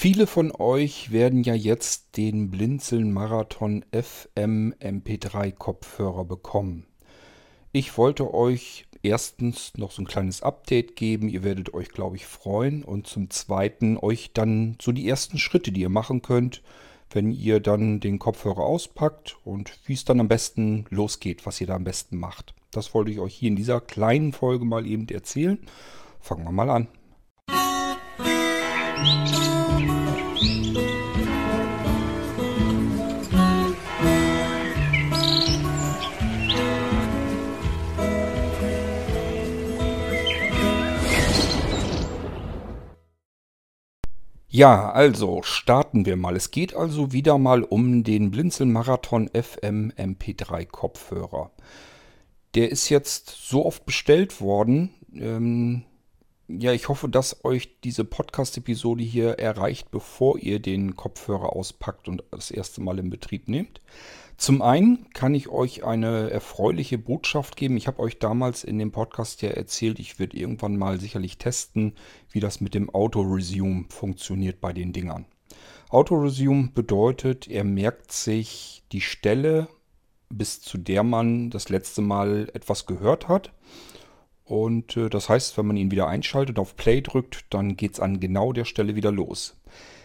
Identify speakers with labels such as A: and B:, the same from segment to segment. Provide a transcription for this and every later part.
A: Viele von euch werden ja jetzt den Blinzeln Marathon FM MP3 Kopfhörer bekommen. Ich wollte euch erstens noch so ein kleines Update geben. Ihr werdet euch, glaube ich, freuen. Und zum Zweiten euch dann so die ersten Schritte, die ihr machen könnt, wenn ihr dann den Kopfhörer auspackt und wie es dann am besten losgeht, was ihr da am besten macht. Das wollte ich euch hier in dieser kleinen Folge mal eben erzählen. Fangen wir mal an. Ja, also starten wir mal. Es geht also wieder mal um den Blinzeln Marathon FM MP3 Kopfhörer. Der ist jetzt so oft bestellt worden. Ähm, ja, ich hoffe, dass euch diese Podcast-Episode hier erreicht, bevor ihr den Kopfhörer auspackt und das erste Mal in Betrieb nehmt. Zum einen kann ich euch eine erfreuliche Botschaft geben. Ich habe euch damals in dem Podcast ja erzählt, ich würde irgendwann mal sicherlich testen, wie das mit dem Auto-Resume funktioniert bei den Dingern. Auto-Resume bedeutet, er merkt sich die Stelle, bis zu der man das letzte Mal etwas gehört hat. Und äh, das heißt, wenn man ihn wieder einschaltet, auf Play drückt, dann geht es an genau der Stelle wieder los.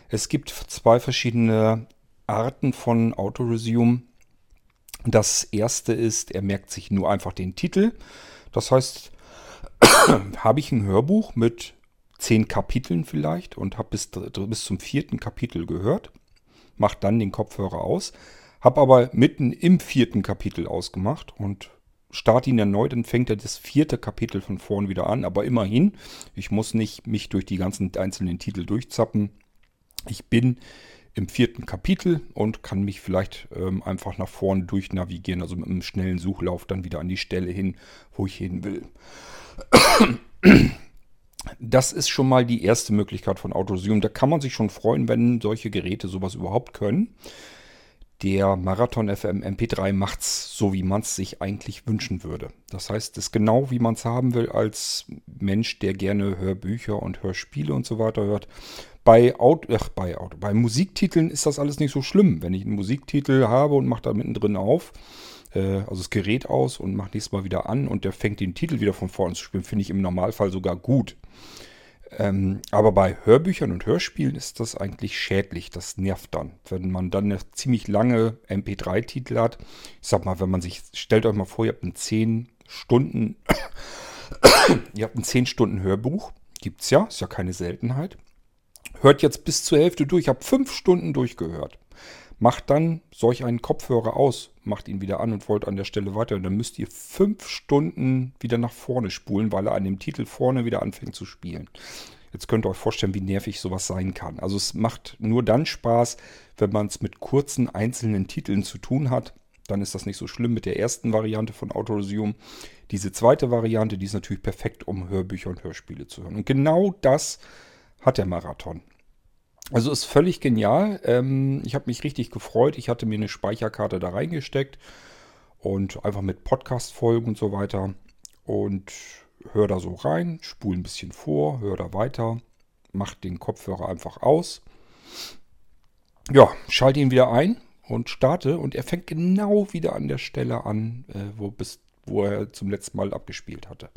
A: Es gibt zwei verschiedene Arten von Auto-Resume. Das erste ist, er merkt sich nur einfach den Titel. Das heißt, habe ich ein Hörbuch mit zehn Kapiteln vielleicht und habe bis, bis zum vierten Kapitel gehört, mache dann den Kopfhörer aus, habe aber mitten im vierten Kapitel ausgemacht und starte ihn erneut, dann fängt er das vierte Kapitel von vorn wieder an. Aber immerhin, ich muss nicht mich durch die ganzen einzelnen Titel durchzappen. Ich bin im vierten Kapitel und kann mich vielleicht ähm, einfach nach vorne durchnavigieren, also mit einem schnellen Suchlauf dann wieder an die Stelle hin, wo ich hin will. Das ist schon mal die erste Möglichkeit von Autosum. Da kann man sich schon freuen, wenn solche Geräte sowas überhaupt können. Der Marathon FM MP3 macht's so, wie man es sich eigentlich wünschen würde. Das heißt, es ist genau wie man es haben will als Mensch, der gerne Hörbücher und Hörspiele und so weiter hört. Bei, Auto, ach, bei, Auto, bei Musiktiteln ist das alles nicht so schlimm. Wenn ich einen Musiktitel habe und mache da mittendrin auf, äh, also das Gerät aus und mache nächstes Mal wieder an und der fängt den Titel wieder von vorne zu spielen, finde ich im Normalfall sogar gut. Ähm, aber bei Hörbüchern und Hörspielen ist das eigentlich schädlich. Das nervt dann. Wenn man dann eine ziemlich lange MP3-Titel hat. Ich sag mal, wenn man sich, stellt euch mal vor, ihr habt ein 10 Stunden, ihr habt ein 10 Stunden Hörbuch. Gibt's ja, ist ja keine Seltenheit. Hört jetzt bis zur Hälfte durch, habt 5 Stunden durchgehört. Macht dann solch einen Kopfhörer aus, macht ihn wieder an und wollt an der Stelle weiter. Und dann müsst ihr fünf Stunden wieder nach vorne spulen, weil er an dem Titel vorne wieder anfängt zu spielen. Jetzt könnt ihr euch vorstellen, wie nervig sowas sein kann. Also es macht nur dann Spaß, wenn man es mit kurzen einzelnen Titeln zu tun hat. Dann ist das nicht so schlimm mit der ersten Variante von Autoresume. Diese zweite Variante, die ist natürlich perfekt, um Hörbücher und Hörspiele zu hören. Und genau das hat der Marathon. Also ist völlig genial. Ähm, ich habe mich richtig gefreut. Ich hatte mir eine Speicherkarte da reingesteckt und einfach mit Podcast-Folgen und so weiter. Und höre da so rein, spule ein bisschen vor, höre da weiter, mache den Kopfhörer einfach aus. Ja, schalte ihn wieder ein und starte und er fängt genau wieder an der Stelle an, äh, wo, bis, wo er zum letzten Mal abgespielt hatte.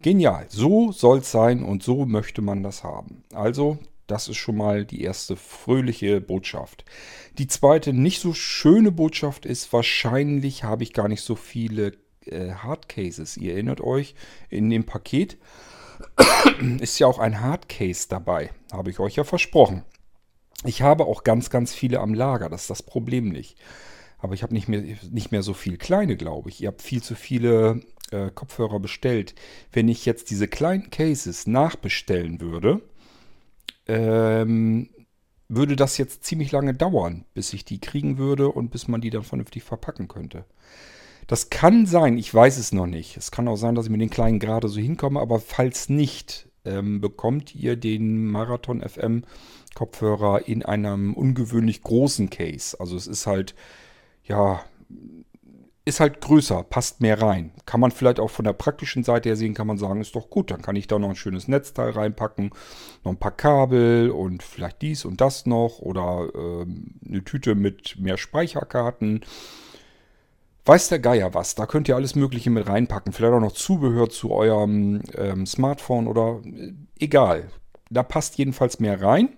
A: Genial, so soll es sein und so möchte man das haben. Also das ist schon mal die erste fröhliche Botschaft. Die zweite nicht so schöne Botschaft ist, wahrscheinlich habe ich gar nicht so viele äh, Hardcases. Ihr erinnert euch, in dem Paket ist ja auch ein Hardcase dabei. Habe ich euch ja versprochen. Ich habe auch ganz, ganz viele am Lager. Das ist das Problem nicht. Aber ich habe nicht mehr, nicht mehr so viel kleine, glaube ich. Ihr habt viel zu viele äh, Kopfhörer bestellt. Wenn ich jetzt diese kleinen Cases nachbestellen würde, ähm, würde das jetzt ziemlich lange dauern, bis ich die kriegen würde und bis man die dann vernünftig verpacken könnte. Das kann sein, ich weiß es noch nicht. Es kann auch sein, dass ich mit den kleinen gerade so hinkomme, aber falls nicht, ähm, bekommt ihr den Marathon FM Kopfhörer in einem ungewöhnlich großen Case. Also es ist halt, ja, ist halt größer, passt mehr rein. Kann man vielleicht auch von der praktischen Seite her sehen, kann man sagen, ist doch gut, dann kann ich da noch ein schönes Netzteil reinpacken, noch ein paar Kabel und vielleicht dies und das noch oder ähm, eine Tüte mit mehr Speicherkarten. Weiß der Geier was, da könnt ihr alles Mögliche mit reinpacken. Vielleicht auch noch Zubehör zu eurem ähm, Smartphone oder äh, egal. Da passt jedenfalls mehr rein.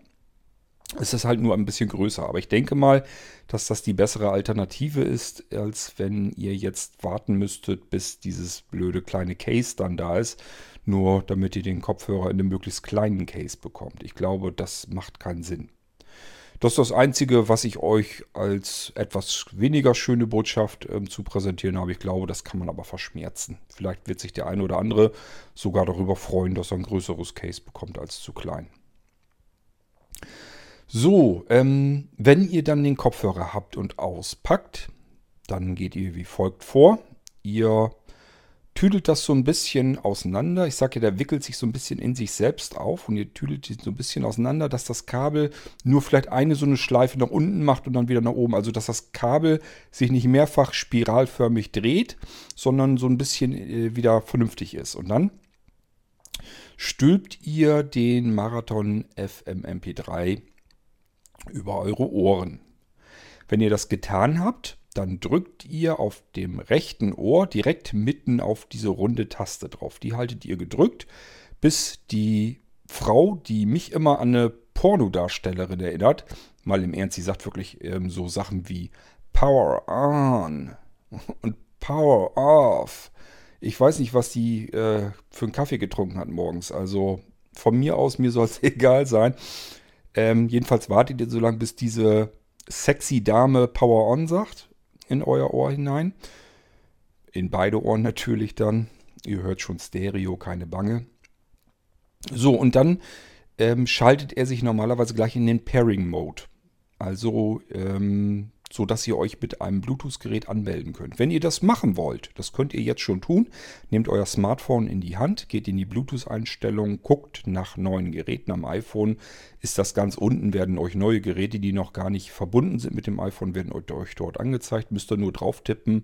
A: Es ist halt nur ein bisschen größer. Aber ich denke mal, dass das die bessere Alternative ist, als wenn ihr jetzt warten müsstet, bis dieses blöde kleine Case dann da ist. Nur damit ihr den Kopfhörer in einem möglichst kleinen Case bekommt. Ich glaube, das macht keinen Sinn. Das ist das Einzige, was ich euch als etwas weniger schöne Botschaft ähm, zu präsentieren habe. Ich glaube, das kann man aber verschmerzen. Vielleicht wird sich der eine oder andere sogar darüber freuen, dass er ein größeres Case bekommt als zu klein. So, ähm, wenn ihr dann den Kopfhörer habt und auspackt, dann geht ihr wie folgt vor. Ihr tüdelt das so ein bisschen auseinander. Ich sage ja, der wickelt sich so ein bisschen in sich selbst auf und ihr tüdelt ihn so ein bisschen auseinander, dass das Kabel nur vielleicht eine so eine Schleife nach unten macht und dann wieder nach oben. Also dass das Kabel sich nicht mehrfach spiralförmig dreht, sondern so ein bisschen äh, wieder vernünftig ist. Und dann stülpt ihr den Marathon FM MP3 über eure Ohren. Wenn ihr das getan habt, dann drückt ihr auf dem rechten Ohr direkt mitten auf diese runde Taste drauf. Die haltet ihr gedrückt, bis die Frau, die mich immer an eine Pornodarstellerin erinnert, mal im Ernst, sie sagt wirklich ähm, so Sachen wie Power on und Power off. Ich weiß nicht, was die äh, für einen Kaffee getrunken hat morgens. Also von mir aus, mir soll es egal sein. Ähm, jedenfalls wartet ihr so lange, bis diese sexy Dame Power On sagt in euer Ohr hinein. In beide Ohren natürlich dann. Ihr hört schon Stereo, keine Bange. So, und dann ähm, schaltet er sich normalerweise gleich in den Pairing-Mode. Also ähm, so dass ihr euch mit einem Bluetooth-Gerät anmelden könnt. Wenn ihr das machen wollt, das könnt ihr jetzt schon tun, nehmt euer Smartphone in die Hand, geht in die Bluetooth-Einstellungen, guckt nach neuen Geräten am iPhone. Ist das ganz unten, werden euch neue Geräte, die noch gar nicht verbunden sind mit dem iPhone, werden euch dort angezeigt. Müsst ihr nur drauf tippen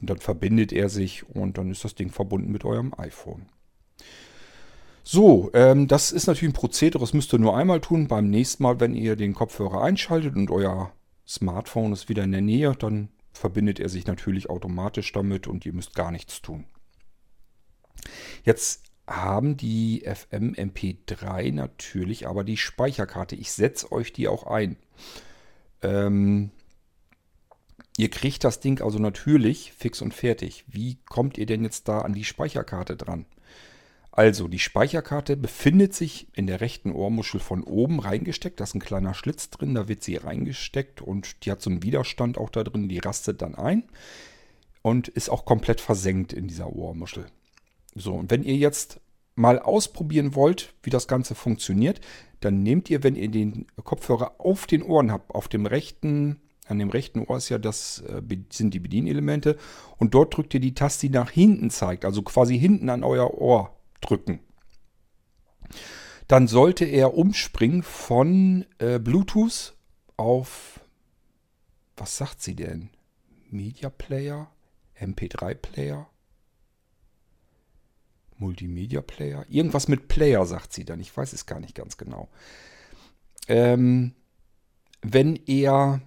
A: und dann verbindet er sich und dann ist das Ding verbunden mit eurem iPhone. So, ähm, das ist natürlich ein Prozedere, das müsst ihr nur einmal tun. Beim nächsten Mal, wenn ihr den Kopfhörer einschaltet und euer Smartphone ist wieder in der Nähe, dann verbindet er sich natürlich automatisch damit und ihr müsst gar nichts tun. Jetzt haben die FM MP3 natürlich aber die Speicherkarte. Ich setze euch die auch ein. Ähm, ihr kriegt das Ding also natürlich fix und fertig. Wie kommt ihr denn jetzt da an die Speicherkarte dran? Also, die Speicherkarte befindet sich in der rechten Ohrmuschel von oben reingesteckt. Da ist ein kleiner Schlitz drin, da wird sie reingesteckt und die hat so einen Widerstand auch da drin, die rastet dann ein und ist auch komplett versenkt in dieser Ohrmuschel. So, und wenn ihr jetzt mal ausprobieren wollt, wie das Ganze funktioniert, dann nehmt ihr, wenn ihr den Kopfhörer auf den Ohren habt, auf dem rechten, an dem rechten Ohr ist ja das, äh, sind die Bedienelemente und dort drückt ihr die Taste, die nach hinten zeigt, also quasi hinten an euer Ohr drücken. Dann sollte er umspringen von äh, Bluetooth auf, was sagt sie denn? Media Player? MP3 Player? Multimedia Player? Irgendwas mit Player sagt sie dann. Ich weiß es gar nicht ganz genau. Ähm, wenn er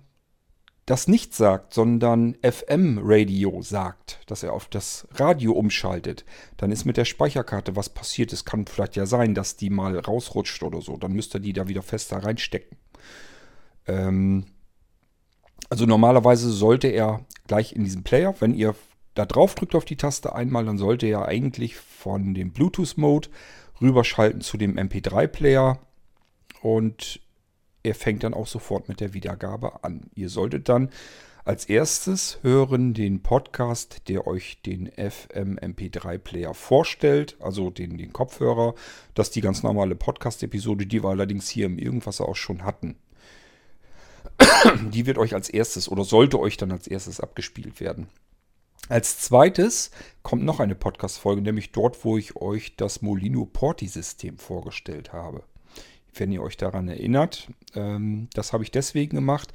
A: das nicht sagt, sondern FM-Radio sagt, dass er auf das Radio umschaltet, dann ist mit der Speicherkarte was passiert. Es kann vielleicht ja sein, dass die mal rausrutscht oder so. Dann müsst ihr die da wieder fester reinstecken. Ähm also normalerweise sollte er gleich in diesem Player, wenn ihr da drauf drückt auf die Taste einmal, dann sollte er eigentlich von dem Bluetooth-Mode rüberschalten zu dem MP3-Player und er fängt dann auch sofort mit der Wiedergabe an. Ihr solltet dann als erstes hören den Podcast, der euch den FM MP3 Player vorstellt, also den, den Kopfhörer. Das ist die ganz normale Podcast-Episode, die wir allerdings hier im Irgendwas auch schon hatten. Die wird euch als erstes oder sollte euch dann als erstes abgespielt werden. Als zweites kommt noch eine Podcast-Folge, nämlich dort, wo ich euch das Molino Porti-System vorgestellt habe wenn ihr euch daran erinnert. Ähm, das habe ich deswegen gemacht,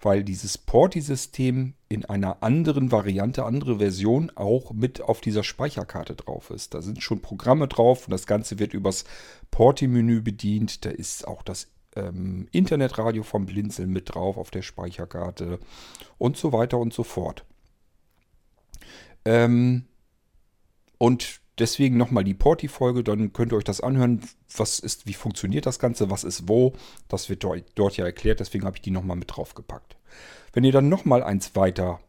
A: weil dieses Porti-System in einer anderen Variante, andere Version auch mit auf dieser Speicherkarte drauf ist. Da sind schon Programme drauf und das Ganze wird übers Porti-Menü bedient. Da ist auch das ähm, Internetradio vom Blinzeln mit drauf auf der Speicherkarte und so weiter und so fort. Ähm, und deswegen nochmal die Porti-Folge, dann könnt ihr euch das anhören. Was ist, wie funktioniert das Ganze, was ist wo? Das wird dort, ja erklärt, deswegen habe ich die nochmal mit draufgepackt. Wenn ihr dann nochmal eins weiter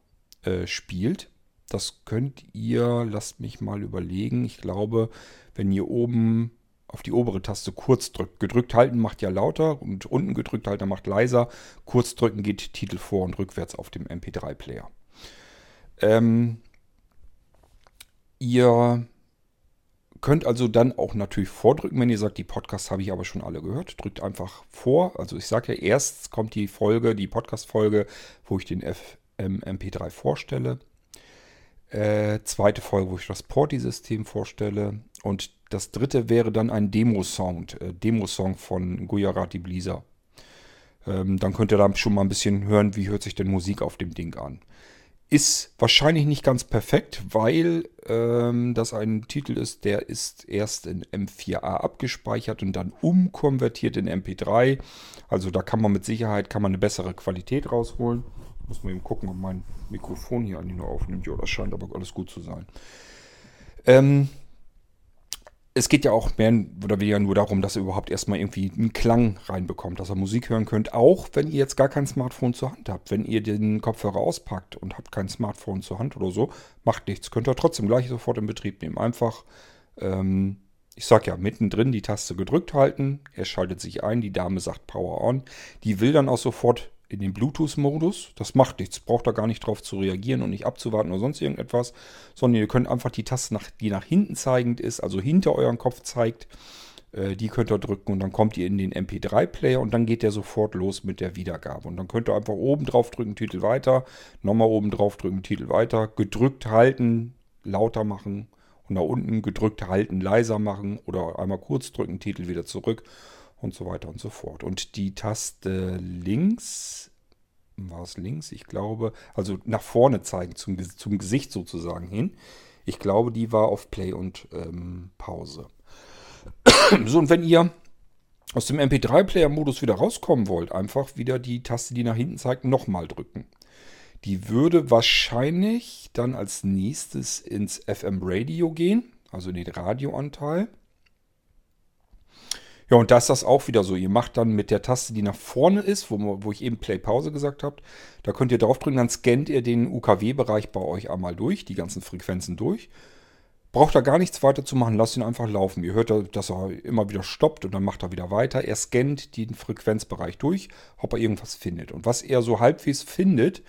A: äh, spielt, das könnt ihr, lasst mich mal überlegen, ich glaube, wenn ihr oben auf die obere Taste kurz drückt. Gedrückt halten macht ja lauter und unten gedrückt halten macht leiser. Kurz drücken geht Titel vor und rückwärts auf dem MP3-Player. Ähm, ihr könnt also dann auch natürlich vordrücken, wenn ihr sagt, die Podcasts habe ich aber schon alle gehört. Drückt einfach vor. Also ich sage ja, erst kommt die Folge, die Podcast-Folge, wo ich den FM MP3 vorstelle. Äh, zweite Folge, wo ich das Porti-System vorstelle. Und das dritte wäre dann ein Demo-Song, äh, Demo-Song von Gujarati Blizzard. Ähm, dann könnt ihr da schon mal ein bisschen hören, wie hört sich denn Musik auf dem Ding an. Ist wahrscheinlich nicht ganz perfekt, weil ähm, das ein Titel ist, der ist erst in M4A abgespeichert und dann umkonvertiert in MP3. Also da kann man mit Sicherheit kann man eine bessere Qualität rausholen. Muss man eben gucken, ob mein Mikrofon hier eigentlich nur aufnimmt. Ja, das scheint aber alles gut zu sein. Ähm, es geht ja auch mehr oder weniger nur darum, dass ihr überhaupt erstmal irgendwie einen Klang reinbekommt, dass ihr Musik hören könnt, auch wenn ihr jetzt gar kein Smartphone zur Hand habt. Wenn ihr den Kopfhörer auspackt und habt kein Smartphone zur Hand oder so, macht nichts. Könnt ihr trotzdem gleich sofort in Betrieb nehmen. Einfach, ähm, ich sag ja, mittendrin die Taste gedrückt halten. Er schaltet sich ein, die Dame sagt Power On. Die will dann auch sofort in den Bluetooth-Modus. Das macht nichts. Braucht da gar nicht drauf zu reagieren und nicht abzuwarten oder sonst irgendetwas. Sondern ihr könnt einfach die Taste, nach, die nach hinten zeigend ist, also hinter euren Kopf zeigt, äh, die könnt ihr drücken und dann kommt ihr in den MP3-Player und dann geht der sofort los mit der Wiedergabe. Und dann könnt ihr einfach oben drauf drücken, Titel weiter, nochmal oben drauf drücken, Titel weiter, gedrückt halten, lauter machen und da unten gedrückt halten, leiser machen oder einmal kurz drücken, Titel wieder zurück und so weiter und so fort. Und die Taste links, war es links, ich glaube, also nach vorne zeigen, zum, zum Gesicht sozusagen hin. Ich glaube, die war auf Play und ähm, Pause. so, und wenn ihr aus dem MP3-Player-Modus wieder rauskommen wollt, einfach wieder die Taste, die nach hinten zeigt, nochmal drücken. Die würde wahrscheinlich dann als nächstes ins FM-Radio gehen, also in den Radioanteil. Ja, und da ist das auch wieder so. Ihr macht dann mit der Taste, die nach vorne ist, wo, wo ich eben Play-Pause gesagt habe, da könnt ihr draufdrücken, dann scannt ihr den UKW-Bereich bei euch einmal durch, die ganzen Frequenzen durch. Braucht da gar nichts weiter zu machen, lasst ihn einfach laufen. Ihr hört, dass er immer wieder stoppt und dann macht er wieder weiter. Er scannt den Frequenzbereich durch, ob er irgendwas findet. Und was er so halbwegs findet,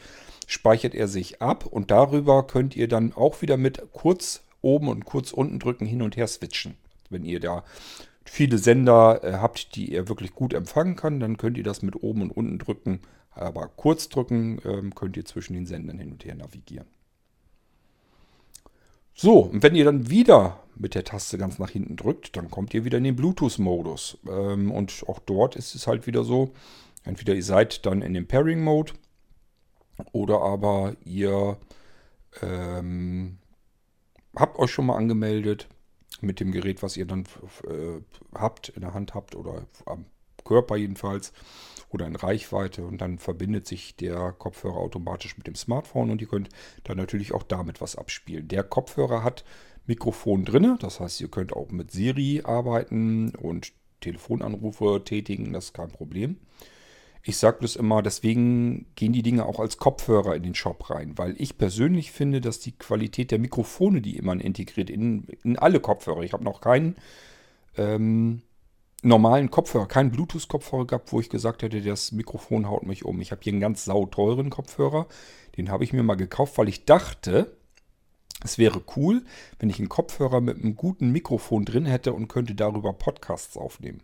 A: speichert er sich ab und darüber könnt ihr dann auch wieder mit kurz oben und kurz unten drücken hin und her switchen. Wenn ihr da viele Sender äh, habt, die ihr wirklich gut empfangen kann, dann könnt ihr das mit oben und unten drücken. Aber kurz drücken ähm, könnt ihr zwischen den Sendern hin und her navigieren. So, und wenn ihr dann wieder mit der Taste ganz nach hinten drückt, dann kommt ihr wieder in den Bluetooth-Modus. Ähm, und auch dort ist es halt wieder so, entweder ihr seid dann in dem Pairing-Mode oder aber ihr ähm, habt euch schon mal angemeldet mit dem Gerät, was ihr dann äh, habt, in der Hand habt oder am Körper jedenfalls oder in Reichweite und dann verbindet sich der Kopfhörer automatisch mit dem Smartphone und ihr könnt dann natürlich auch damit was abspielen. Der Kopfhörer hat Mikrofon drin, das heißt, ihr könnt auch mit Siri arbeiten und Telefonanrufe tätigen, das ist kein Problem. Ich sage bloß immer, deswegen gehen die Dinge auch als Kopfhörer in den Shop rein, weil ich persönlich finde, dass die Qualität der Mikrofone, die man integriert in, in alle Kopfhörer, ich habe noch keinen ähm, normalen Kopfhörer, keinen Bluetooth-Kopfhörer gehabt, wo ich gesagt hätte, das Mikrofon haut mich um. Ich habe hier einen ganz sauteuren Kopfhörer, den habe ich mir mal gekauft, weil ich dachte, es wäre cool, wenn ich einen Kopfhörer mit einem guten Mikrofon drin hätte und könnte darüber Podcasts aufnehmen.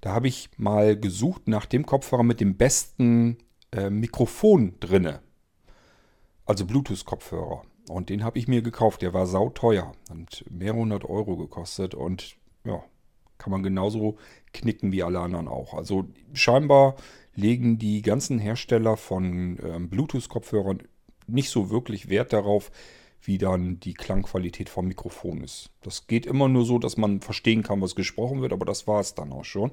A: Da habe ich mal gesucht nach dem Kopfhörer mit dem besten äh, Mikrofon drinne. Also Bluetooth-Kopfhörer. Und den habe ich mir gekauft. Der war sauteuer. Und mehrere hundert Euro gekostet. Und ja, kann man genauso knicken wie alle anderen auch. Also scheinbar legen die ganzen Hersteller von ähm, Bluetooth-Kopfhörern nicht so wirklich Wert darauf, wie dann die Klangqualität vom Mikrofon ist. Das geht immer nur so, dass man verstehen kann, was gesprochen wird, aber das war es dann auch schon.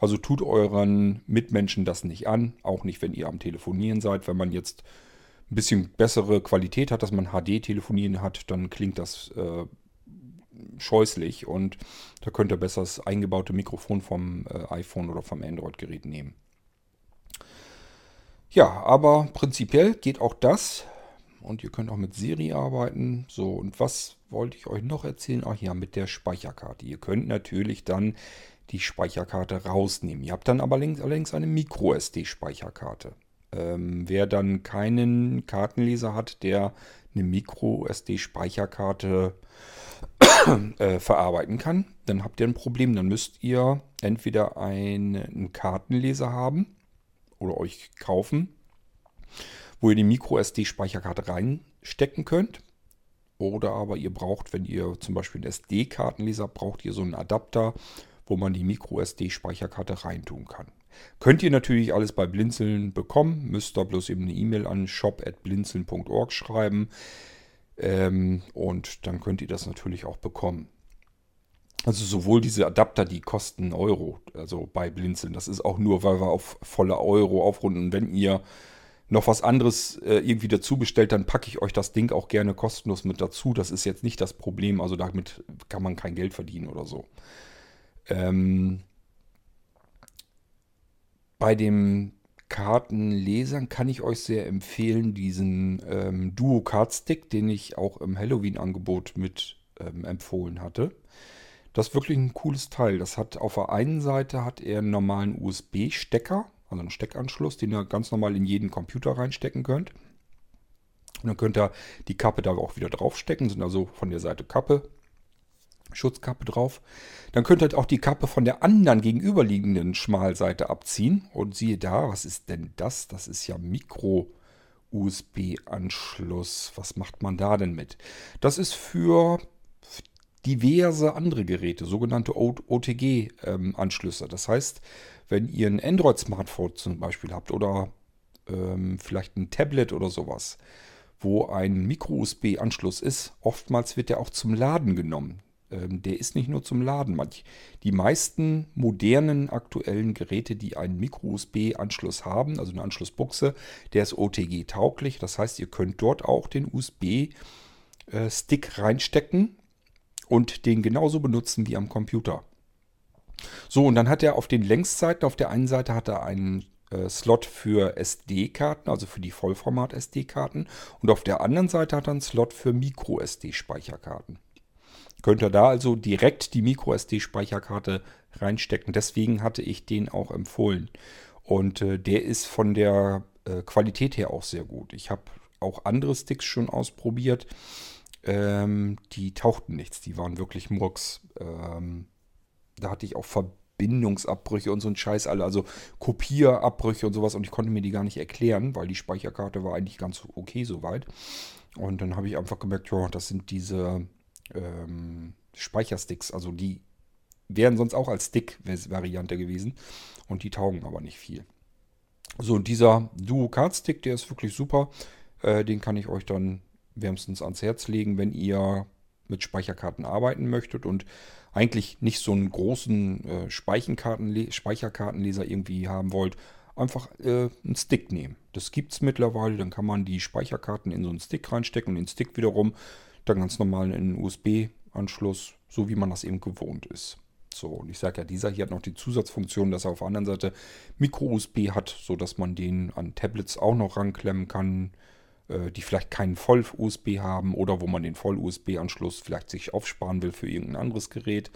A: Also tut euren Mitmenschen das nicht an, auch nicht, wenn ihr am Telefonieren seid. Wenn man jetzt ein bisschen bessere Qualität hat, dass man HD-Telefonieren hat, dann klingt das äh, scheußlich und da könnt ihr besser das eingebaute Mikrofon vom äh, iPhone oder vom Android-Gerät nehmen. Ja, aber prinzipiell geht auch das. Und ihr könnt auch mit Siri arbeiten. So, und was wollte ich euch noch erzählen? Ach ja, mit der Speicherkarte. Ihr könnt natürlich dann die Speicherkarte rausnehmen. Ihr habt dann aber allerdings eine Micro-SD-Speicherkarte. Ähm, wer dann keinen Kartenleser hat, der eine Micro-SD-Speicherkarte äh, verarbeiten kann, dann habt ihr ein Problem. Dann müsst ihr entweder einen Kartenleser haben oder euch kaufen, wo ihr die Micro-SD-Speicherkarte reinstecken könnt. Oder aber ihr braucht, wenn ihr zum Beispiel einen SD-Kartenleser braucht, ihr so einen Adapter, wo man die Micro-SD-Speicherkarte reintun kann. Könnt ihr natürlich alles bei Blinzeln bekommen, müsst da bloß eben eine E-Mail an shop.blinzeln.org schreiben ähm, und dann könnt ihr das natürlich auch bekommen. Also sowohl diese Adapter, die kosten Euro, also bei Blinzeln. Das ist auch nur, weil wir auf volle Euro aufrunden. Wenn ihr noch was anderes äh, irgendwie dazu bestellt, dann packe ich euch das Ding auch gerne kostenlos mit dazu. Das ist jetzt nicht das Problem. Also damit kann man kein Geld verdienen oder so. Ähm, bei dem Kartenlesern kann ich euch sehr empfehlen, diesen ähm, Duo Card Stick, den ich auch im Halloween-Angebot mit ähm, empfohlen hatte. Das ist wirklich ein cooles Teil. Das hat auf der einen Seite hat er einen normalen USB-Stecker, also einen Steckanschluss, den ihr ganz normal in jeden Computer reinstecken könnt. Und dann könnt ihr die Kappe da auch wieder draufstecken, sind also von der Seite Kappe, Schutzkappe drauf. Dann könnt ihr auch die Kappe von der anderen gegenüberliegenden Schmalseite abziehen. Und siehe da, was ist denn das? Das ist ja Micro-USB-Anschluss. Was macht man da denn mit? Das ist für diverse andere Geräte, sogenannte OTG-Anschlüsse. Ähm, das heißt, wenn ihr ein Android-Smartphone zum Beispiel habt oder ähm, vielleicht ein Tablet oder sowas, wo ein Micro-USB-Anschluss ist, oftmals wird der auch zum Laden genommen. Ähm, der ist nicht nur zum Laden. Die meisten modernen aktuellen Geräte, die einen Micro-USB-Anschluss haben, also eine Anschlussbuchse, der ist OTG-tauglich. Das heißt, ihr könnt dort auch den USB-Stick äh, reinstecken und den genauso benutzen wie am Computer. So, und dann hat er auf den Längsseiten, auf der einen Seite hat er einen äh, Slot für SD-Karten, also für die Vollformat-SD-Karten. Und auf der anderen Seite hat er einen Slot für Micro-SD-Speicherkarten. Könnt ihr da also direkt die Micro-SD-Speicherkarte reinstecken. Deswegen hatte ich den auch empfohlen. Und äh, der ist von der äh, Qualität her auch sehr gut. Ich habe auch andere Sticks schon ausprobiert. Ähm, die tauchten nichts. Die waren wirklich Murks. Ähm, da hatte ich auch Verbindungsabbrüche und so ein Scheiß alle, also Kopierabbrüche und sowas und ich konnte mir die gar nicht erklären, weil die Speicherkarte war eigentlich ganz okay soweit. Und dann habe ich einfach gemerkt, ja, das sind diese ähm, Speichersticks, also die wären sonst auch als Stick-Variante gewesen und die taugen aber nicht viel. So, und dieser Duo-Card-Stick, der ist wirklich super. Äh, den kann ich euch dann wärmstens ans Herz legen, wenn ihr mit Speicherkarten arbeiten möchtet und eigentlich nicht so einen großen äh, Speicherkartenleser irgendwie haben wollt, einfach äh, einen Stick nehmen. Das gibt es mittlerweile, dann kann man die Speicherkarten in so einen Stick reinstecken und den Stick wiederum dann ganz normal in einen USB-Anschluss, so wie man das eben gewohnt ist. So, und ich sage ja, dieser hier hat noch die Zusatzfunktion, dass er auf der anderen Seite Micro-USB hat, sodass man den an Tablets auch noch ranklemmen kann, die vielleicht keinen Voll-USB haben oder wo man den Voll-USB-Anschluss vielleicht sich aufsparen will für irgendein anderes Gerät.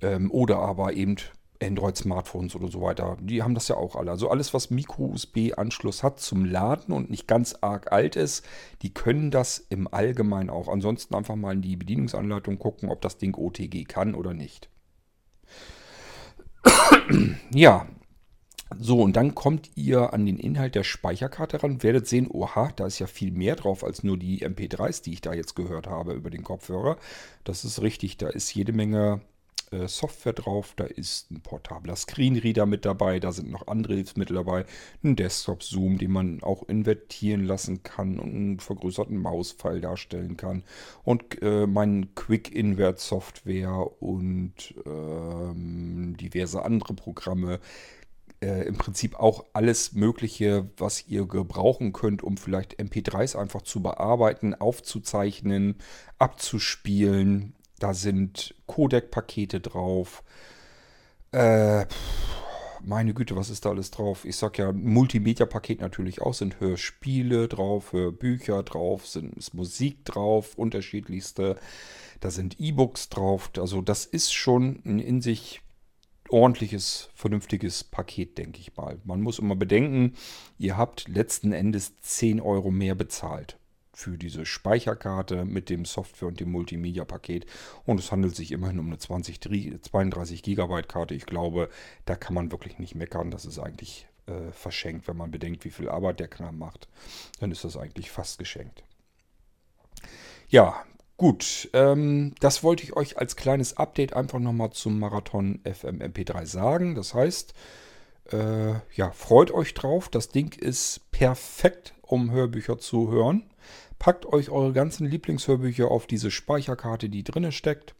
A: Ähm, oder aber eben Android-Smartphones oder so weiter, die haben das ja auch alle. Also alles, was Micro-USB-Anschluss hat zum Laden und nicht ganz arg alt ist, die können das im Allgemeinen auch. Ansonsten einfach mal in die Bedienungsanleitung gucken, ob das Ding OTG kann oder nicht. ja, so, und dann kommt ihr an den Inhalt der Speicherkarte ran, werdet sehen, oha, da ist ja viel mehr drauf als nur die MP3s, die ich da jetzt gehört habe über den Kopfhörer. Das ist richtig, da ist jede Menge äh, Software drauf, da ist ein portabler Screenreader mit dabei, da sind noch andere Hilfsmittel dabei, ein Desktop-Zoom, den man auch invertieren lassen kann und einen vergrößerten Mauspfeil darstellen kann und äh, mein Quick-Invert-Software und ähm, diverse andere Programme, äh, im Prinzip auch alles Mögliche, was ihr gebrauchen könnt, um vielleicht MP3s einfach zu bearbeiten, aufzuzeichnen, abzuspielen. Da sind Codec-Pakete drauf. Äh, meine Güte, was ist da alles drauf? Ich sag ja, Multimedia-Paket natürlich auch, sind Hörspiele drauf, Hörbücher drauf, sind ist Musik drauf, unterschiedlichste. Da sind E-Books drauf. Also das ist schon ein in sich ordentliches, vernünftiges Paket, denke ich mal. Man muss immer bedenken, ihr habt letzten Endes 10 Euro mehr bezahlt für diese Speicherkarte mit dem Software- und dem Multimedia-Paket. Und es handelt sich immerhin um eine 20, 32 Gigabyte Karte. Ich glaube, da kann man wirklich nicht meckern. Das ist eigentlich äh, verschenkt, wenn man bedenkt, wie viel Arbeit der Kram macht. Dann ist das eigentlich fast geschenkt. Ja, Gut, ähm, das wollte ich euch als kleines Update einfach nochmal zum Marathon FM MP3 sagen. Das heißt, äh, ja, freut euch drauf. Das Ding ist perfekt, um Hörbücher zu hören. Packt euch eure ganzen Lieblingshörbücher auf diese Speicherkarte, die drinne steckt.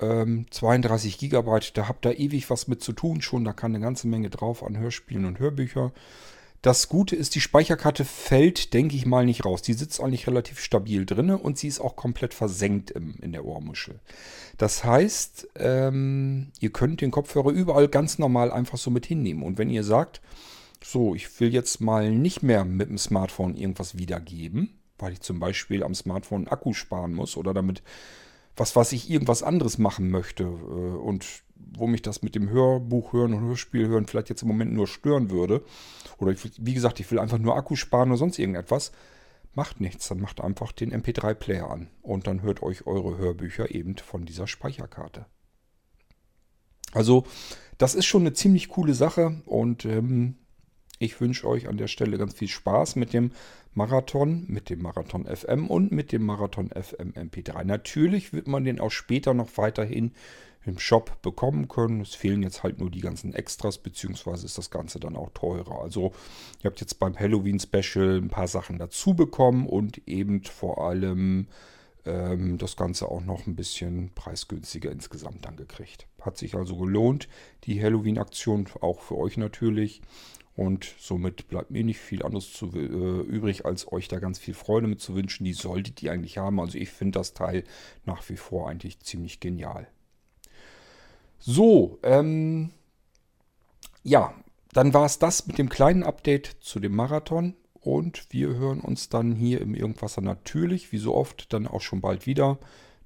A: Ähm, 32 GB, da habt ihr ewig was mit zu tun schon. Da kann eine ganze Menge drauf an Hörspielen und Hörbüchern. Das Gute ist, die Speicherkarte fällt, denke ich mal, nicht raus. Die sitzt eigentlich relativ stabil drin und sie ist auch komplett versenkt im, in der Ohrmuschel. Das heißt, ähm, ihr könnt den Kopfhörer überall ganz normal einfach so mit hinnehmen. Und wenn ihr sagt, so, ich will jetzt mal nicht mehr mit dem Smartphone irgendwas wiedergeben, weil ich zum Beispiel am Smartphone Akku sparen muss oder damit, was weiß ich, irgendwas anderes machen möchte äh, und wo mich das mit dem Hörbuch hören und Hörspiel hören vielleicht jetzt im Moment nur stören würde, oder ich, wie gesagt, ich will einfach nur Akku sparen oder sonst irgendetwas, macht nichts. Dann macht einfach den MP3-Player an und dann hört euch eure Hörbücher eben von dieser Speicherkarte. Also, das ist schon eine ziemlich coole Sache und ähm, ich wünsche euch an der Stelle ganz viel Spaß mit dem Marathon, mit dem Marathon FM und mit dem Marathon FM MP3. Natürlich wird man den auch später noch weiterhin im Shop bekommen können. Es fehlen jetzt halt nur die ganzen Extras, beziehungsweise ist das Ganze dann auch teurer. Also ihr habt jetzt beim Halloween Special ein paar Sachen dazu bekommen und eben vor allem ähm, das Ganze auch noch ein bisschen preisgünstiger insgesamt dann gekriegt. Hat sich also gelohnt, die Halloween-Aktion auch für euch natürlich. Und somit bleibt mir nicht viel anderes zu, äh, übrig, als euch da ganz viel Freude mit zu wünschen. Die solltet ihr eigentlich haben. Also ich finde das Teil nach wie vor eigentlich ziemlich genial. So, ähm, ja, dann war es das mit dem kleinen Update zu dem Marathon. Und wir hören uns dann hier im Irgendwasser natürlich, wie so oft, dann auch schon bald wieder.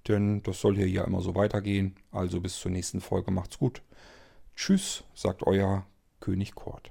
A: Denn das soll hier ja immer so weitergehen. Also bis zur nächsten Folge. Macht's gut. Tschüss, sagt euer König Kort.